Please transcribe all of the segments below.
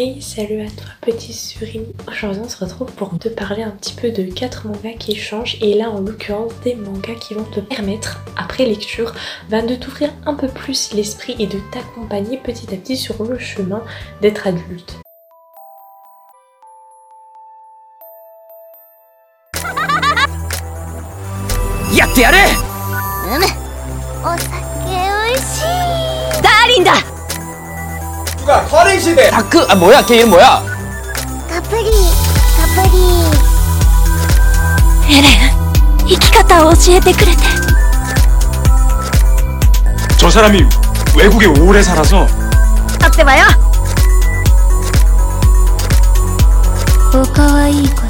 Hey, salut à toi petit surimi Aujourd'hui on se retrouve pour te parler un petit peu de 4 mangas qui changent et là en l'occurrence des mangas qui vont te permettre, après lecture, ben, de t'ouvrir un peu plus l'esprit et de t'accompagner petit à petit sur le chemin d'être adulte. 누가 커링시대 다크 아 뭐야 걔 이름 뭐야 가프리 가프리 에렌 生き方を教えてくれて저 사람이 외국에 오래 살아서 待ってばよおかわいい子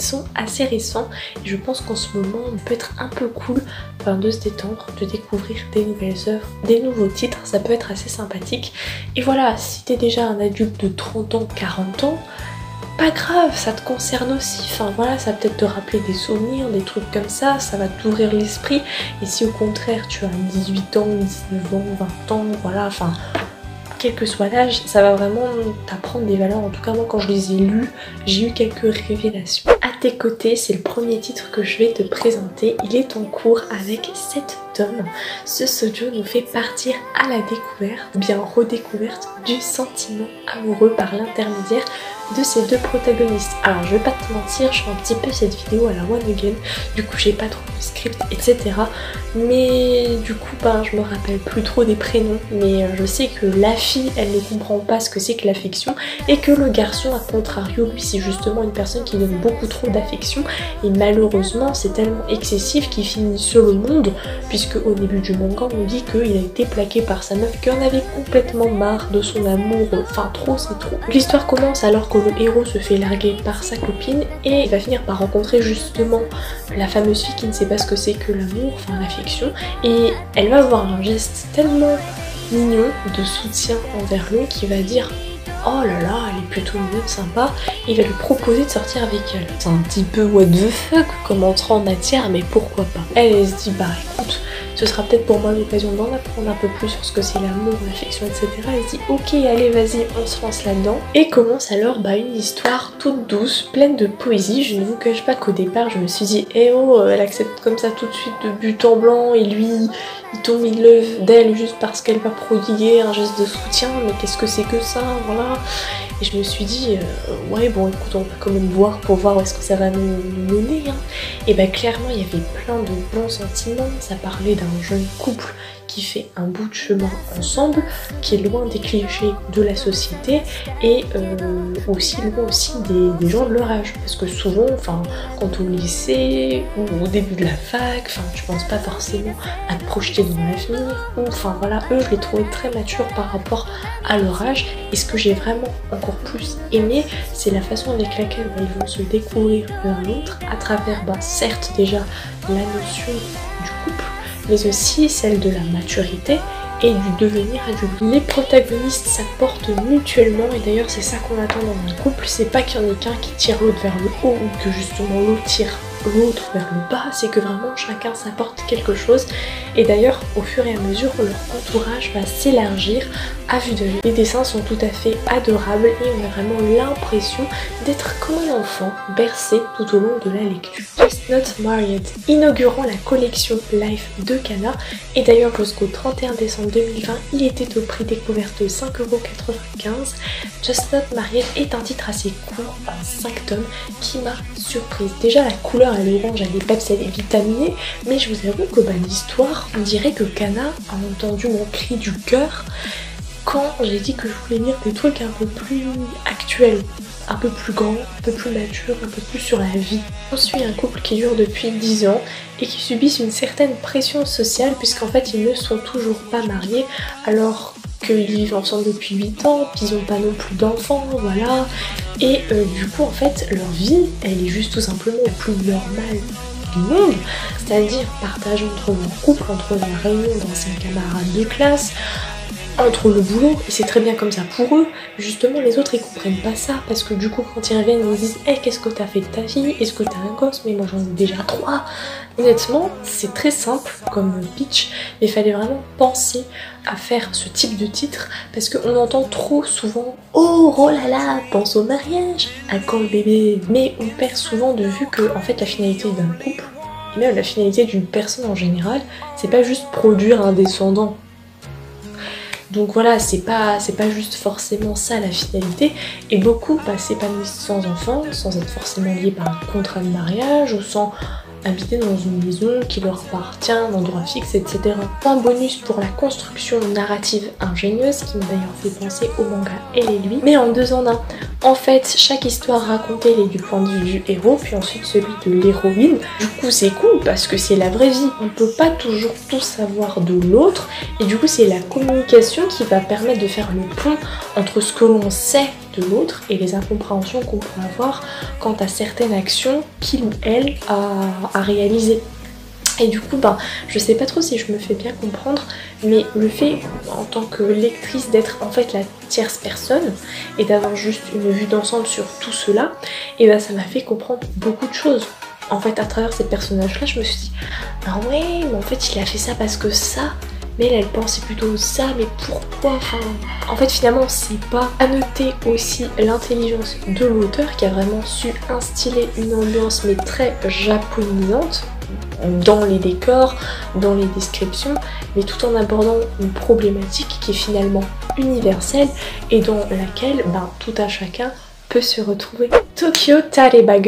Sont assez récents et je pense qu'en ce moment on peut être un peu cool de se détendre, de découvrir des nouvelles œuvres, des nouveaux titres, ça peut être assez sympathique. Et voilà, si t'es déjà un adulte de 30 ans, 40 ans, pas grave, ça te concerne aussi. Enfin voilà, ça peut être te rappeler des souvenirs, des trucs comme ça, ça va t'ouvrir l'esprit. Et si au contraire tu as 18 ans, 19 ans, 20 ans, voilà, enfin quel que soit l'âge, ça va vraiment t'apprendre des valeurs. En tout cas, moi, quand je les ai lus, j'ai eu quelques révélations. Tes côtés, c'est le premier titre que je vais te présenter. Il est en cours avec 7 Ce sojo nous fait partir à la découverte, bien redécouverte, du sentiment amoureux par l'intermédiaire de ces deux protagonistes. Alors je vais pas te mentir, je fais un petit peu cette vidéo à la one again, du coup j'ai pas trop de script, etc. Mais du coup ben, je me rappelle plus trop des prénoms, mais euh, je sais que la fille elle ne comprend pas ce que c'est que l'affection et que le garçon à contrario lui c'est justement une personne qui donne beaucoup trop d'affection et malheureusement c'est tellement excessif qu'il finit seul au monde puisque au début du manga on dit qu'il a été plaqué par sa meuf, qu'il en avait complètement marre de son amour, enfin trop c'est trop. L'histoire commence alors que le héros se fait larguer par sa copine et il va finir par rencontrer justement la fameuse fille qui ne sait pas ce que c'est que l'amour, enfin l'affection, et elle va avoir un geste tellement mignon de soutien envers lui qui va dire oh là là, elle est plutôt mignonne, sympa, il va lui proposer de sortir avec elle. C'est un petit peu what the fuck comme entrant en matière, mais pourquoi pas. Elle, elle se dit bah écoute, ce sera peut-être pour moi l'occasion d'en apprendre un peu plus sur ce que c'est l'amour, l'affection, etc. Elle se dit ok allez vas-y on se lance là-dedans. Et commence alors bah, une histoire toute douce, pleine de poésie. Je ne vous cache pas qu'au départ je me suis dit eh oh elle accepte comme ça tout de suite de but en blanc et lui il tombe in d'elle juste parce qu'elle va prodiguer un geste de soutien mais qu'est-ce que c'est que ça? Voilà et je me suis dit, euh, ouais, bon, écoute, on peut quand même voir pour voir où est-ce que ça va nous, mener. Hein. Et bah, clairement, il y avait plein de bons sentiments. Ça parlait d'un jeune couple qui fait un bout de chemin ensemble, qui est loin des clichés de la société et euh, aussi loin aussi des, gens de leur âge. Parce que souvent, enfin, quand au lycée ou au début de la fac, enfin, tu penses pas forcément à te projeter dans l'avenir. Ou enfin voilà, eux, je les trouvais très matures par rapport à leur âge. Et ce que j'ai vraiment encore plus aimé, c'est la façon avec laquelle ils vont se découvrir l'un l'autre à travers, bah, certes déjà la notion mais aussi celle de la maturité et du devenir adulte. Les protagonistes s'apportent mutuellement et d'ailleurs c'est ça qu'on attend dans un couple, c'est pas qu'il y en ait qu'un qui tire l'autre vers le haut ou que justement l'autre tire l'autre vers le bas, c'est que vraiment chacun s'apporte quelque chose. Et d'ailleurs, au fur et à mesure, leur entourage va s'élargir à vue de Les dessins sont tout à fait adorables et on a vraiment l'impression d'être comme un enfant bercé tout au long de la lecture. Just Not Married, inaugurant la collection Life de Kana. Et d'ailleurs, jusqu'au 31 décembre 2020, il était au prix découverte de 5,95€. Just Not Married est un titre assez court, en 5 tomes, qui m'a surprise. Déjà, la couleur elle est orange, elle est peps, elle est vitaminée, mais je vous avoue que l'histoire, on dirait que Kana a entendu mon cri du cœur quand j'ai dit que je voulais lire des trucs un peu plus actuels, un peu plus grands, un peu plus matures, un peu plus sur la vie. On suit un couple qui dure depuis 10 ans et qui subissent une certaine pression sociale puisqu'en fait ils ne sont toujours pas mariés alors qu'ils vivent ensemble depuis 8 ans, puis ils n'ont pas non plus d'enfants, voilà. Et euh, du coup, en fait, leur vie, elle est juste tout simplement la plus normale du monde. C'est-à-dire partage entre leur couple, entre la réunion d'anciens camarades de classe, entre le boulot et c'est très bien comme ça pour eux. Justement, les autres ils comprennent pas ça parce que du coup, quand ils reviennent, ils disent Hey, qu'est-ce que t'as fait de ta vie? Est-ce que t'as un gosse? Mais moi j'en ai déjà trois. Honnêtement, c'est très simple comme pitch, mais il fallait vraiment penser à faire ce type de titre parce qu'on entend trop souvent Oh, oh là là, pense au mariage, à quand le bébé Mais on perd souvent de vue que en fait la finalité d'un couple et même la finalité d'une personne en général, c'est pas juste produire un descendant. Donc voilà, c'est pas, c'est pas juste forcément ça la finalité. Et beaucoup bah, s'épanouissent sans enfant, sans être forcément liés par un contrat de mariage ou sans habiter dans une maison qui leur appartient, un endroit fixe, etc. Point bonus pour la construction narrative ingénieuse qui m'a d'ailleurs fait penser au manga Elle et lui, mais en deux en un. En fait, chaque histoire racontée est du point de vue du héros, puis ensuite celui de l'héroïne. Du coup, c'est cool parce que c'est la vraie vie. On peut pas toujours tout savoir de l'autre, et du coup, c'est la communication qui va permettre de faire le pont entre ce que l'on sait de l'autre et les incompréhensions qu'on peut avoir quant à certaines actions qu'il ou elle a, réalisées. Et du coup, ben, je sais pas trop si je me fais bien comprendre, mais le fait en tant que lectrice d'être en fait la tierce personne et d'avoir juste une vue d'ensemble sur tout cela, et ben ça m'a fait comprendre beaucoup de choses. En fait, à travers ces personnages-là, je me suis dit, ah ouais, mais en fait, il a fait ça parce que ça, mais elle, pensait plutôt ça, mais pourquoi en fait, finalement, c'est pas. À noter aussi l'intelligence de l'auteur qui a vraiment su instiller une ambiance, mais très japonisante dans les décors, dans les descriptions, mais tout en abordant une problématique qui est finalement universelle et dans laquelle ben, tout un chacun peut se retrouver. Tokyo Tareba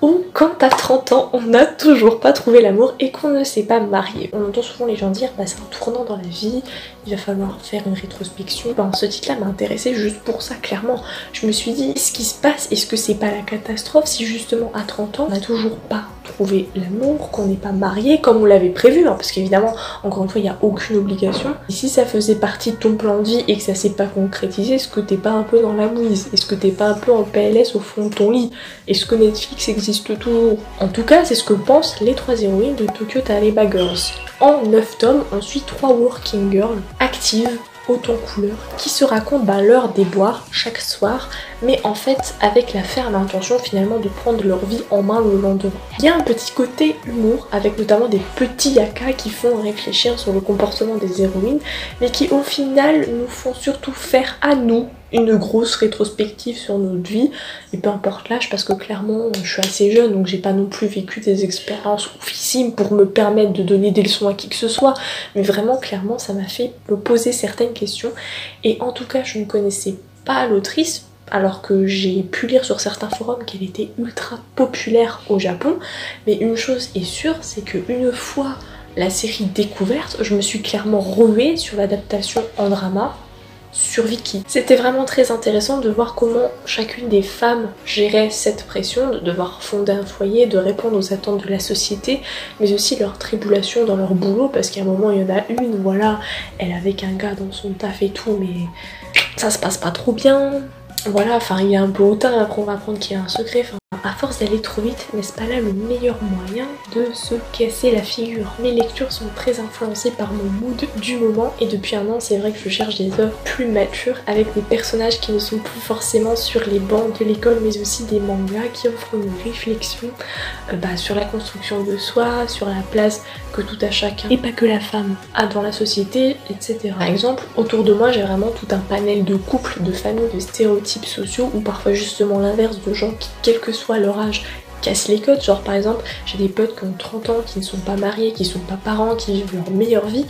ou quand à 30 ans on n'a toujours pas trouvé l'amour et qu'on ne s'est pas marié. On entend souvent les gens dire bah c'est un tournant dans la vie, il va falloir faire une rétrospection. Ben, ce titre là m'a intéressé juste pour ça clairement. Je me suis dit ce qui se passe, est-ce que c'est pas la catastrophe si justement à 30 ans on n'a toujours pas trouvé l'amour, qu'on n'est pas marié comme on l'avait prévu, hein, parce qu'évidemment encore une fois il n'y a aucune obligation. Et si ça faisait partie de ton plan de vie et que ça s'est pas concrétisé, est-ce que t'es pas un peu dans la mouise? Est-ce que t'es pas un peu en PLS au fond de ton lit? Est-ce que Netflix existe? Toujours. En tout cas, c'est ce que pensent les trois héroïnes de Tokyo Tareba Girls. En 9 tomes, on suit trois working girls actives autant couleur qui se racontent bah, leurs déboires chaque soir mais en fait avec la ferme intention finalement de prendre leur vie en main le lendemain. Il y a un petit côté humour avec notamment des petits yakas qui font réfléchir sur le comportement des héroïnes mais qui au final nous font surtout faire à nous une grosse rétrospective sur notre vie et peu importe l'âge parce que clairement je suis assez jeune donc j'ai pas non plus vécu des expériences oufissimes pour me permettre de donner des leçons à qui que ce soit mais vraiment clairement ça m'a fait me poser certaines questions et en tout cas je ne connaissais pas l'autrice alors que j'ai pu lire sur certains forums qu'elle était ultra populaire au Japon mais une chose est sûre c'est que une fois la série découverte je me suis clairement ruée sur l'adaptation en drama sur Vicky. C'était vraiment très intéressant de voir comment chacune des femmes gérait cette pression de devoir fonder un foyer, de répondre aux attentes de la société, mais aussi leurs tribulations dans leur boulot, parce qu'à un moment il y en a une, voilà, elle avait qu'un gars dans son taf et tout, mais ça se passe pas trop bien. Voilà, enfin il y a un peu hautain, après on va apprendre qu'il y a un secret, à force d'aller trop vite, n'est-ce pas là le meilleur moyen de se casser la figure? Mes lectures sont très influencées par mon mood du moment et depuis un an c'est vrai que je cherche des œuvres plus matures avec des personnages qui ne sont plus forcément sur les bancs de l'école mais aussi des mangas qui offrent une réflexion euh, bah, sur la construction de soi, sur la place que tout à chacun et pas que la femme a dans la société, etc. Par exemple, autour de moi j'ai vraiment tout un panel de couples, de familles, de stéréotypes sociaux ou parfois justement l'inverse de gens qui, quel que soit leur âge, cassent les codes. Genre par exemple, j'ai des potes qui ont 30 ans, qui ne sont pas mariés, qui sont pas parents, qui vivent leur meilleure vie,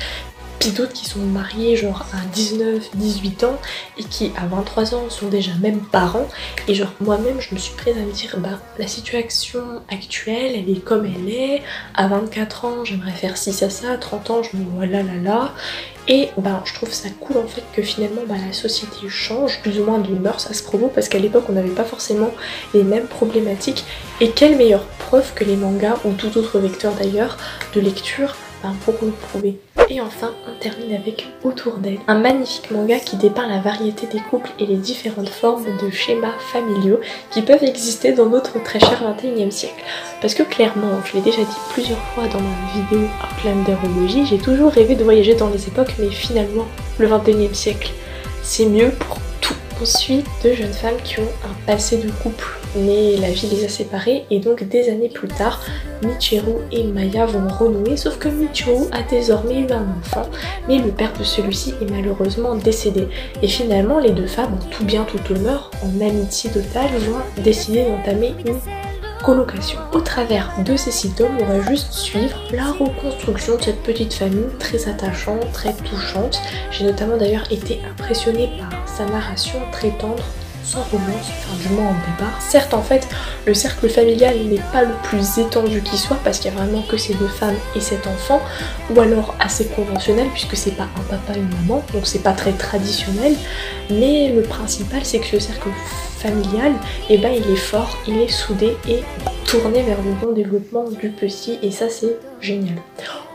puis d'autres qui sont mariés genre à 19, 18 ans et qui à 23 ans sont déjà même parents. Et genre moi-même je me suis prise à me dire bah la situation actuelle elle est comme elle est, à 24 ans j'aimerais faire ci ça ça, à 30 ans je me vois là là là. Et bah je trouve ça cool en fait que finalement bah, la société change plus ou moins de mœurs à ce propos parce qu'à l'époque on n'avait pas forcément les mêmes problématiques. Et quelle meilleure preuve que les mangas ou tout autre vecteur d'ailleurs de lecture bah, pour nous prouver. Et enfin, on termine avec Autour d'elle, un magnifique manga qui dépeint la variété des couples et les différentes formes de schémas familiaux qui peuvent exister dans notre très cher 21e siècle. Parce que clairement, je l'ai déjà dit plusieurs fois dans ma vidéo Outlander j'ai toujours rêvé de voyager dans les époques, mais finalement, le 21e siècle, c'est mieux pour. On deux jeunes femmes qui ont un passé de couple, mais la vie les a séparées et donc des années plus tard, Michiru et Maya vont renouer, sauf que Michiru a désormais eu un enfant, mais le père de celui-ci est malheureusement décédé. Et finalement, les deux femmes, en tout bien tout honneur, en amitié totale, vont décider d'entamer une colocation. Au travers de ces six tomes, on va juste suivre la reconstruction de cette petite famille très attachante, très touchante. J'ai notamment d'ailleurs été impressionnée par sa narration très tendre, sans romance, enfin du moins au départ. Certes en fait le cercle familial n'est pas le plus étendu qui soit parce qu'il y a vraiment que ces deux femmes et cet enfant ou alors assez conventionnel puisque c'est pas un papa et une maman donc c'est pas très traditionnel mais le principal c'est que le cercle familial et eh ben il est fort, il est soudé et tourné vers le bon développement du petit et ça c'est génial.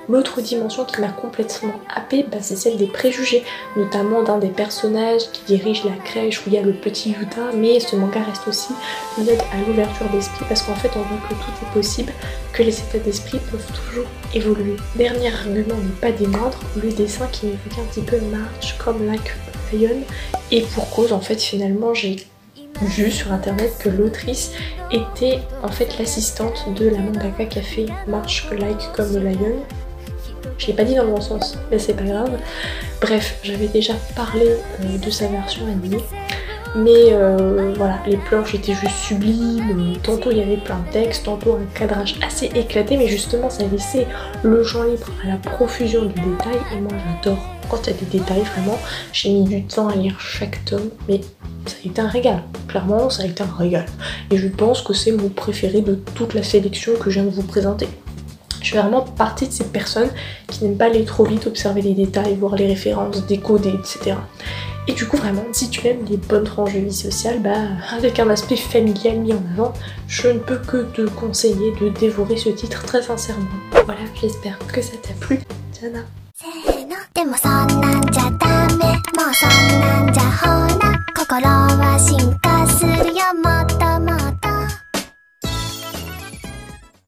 L'autre dimension qui m'a complètement happée, bah, c'est celle des préjugés, notamment d'un des personnages qui dirige la crèche où il y a le petit Yuta, mais ce manga reste aussi une aide à l'ouverture d'esprit parce qu'en fait on voit que tout est possible, que les états d'esprit peuvent toujours évoluer. Dernier argument, mais pas des moindres, le dessin qui m'évoque un petit peu March comme Like Lion, et pour cause en fait finalement j'ai vu sur internet que l'autrice était en fait l'assistante de la mangaka qui a fait March Like comme Lion je l'ai pas dit dans le bon sens, mais c'est pas grave. Bref, j'avais déjà parlé euh, de sa version animée. Mais euh, voilà, les planches étaient juste sublimes, tantôt il y avait plein de textes, tantôt un cadrage assez éclaté, mais justement ça laissait le champ libre à la profusion de détails, et moi j'adore quand il y a des détails, vraiment. J'ai mis du temps à lire chaque tome, mais ça a été un régal. Clairement, ça a été un régal. Et je pense que c'est mon préféré de toute la sélection que je viens de vous présenter. Je fais vraiment partie de ces personnes qui n'aiment pas aller trop vite, observer les détails, voir les références, décoder, etc. Et du coup vraiment, si tu aimes les bonnes tranches de vie sociale, bah avec un aspect familial mis en avant, je ne peux que te conseiller de dévorer ce titre très sincèrement. Voilà, j'espère que ça t'a plu. Tiana.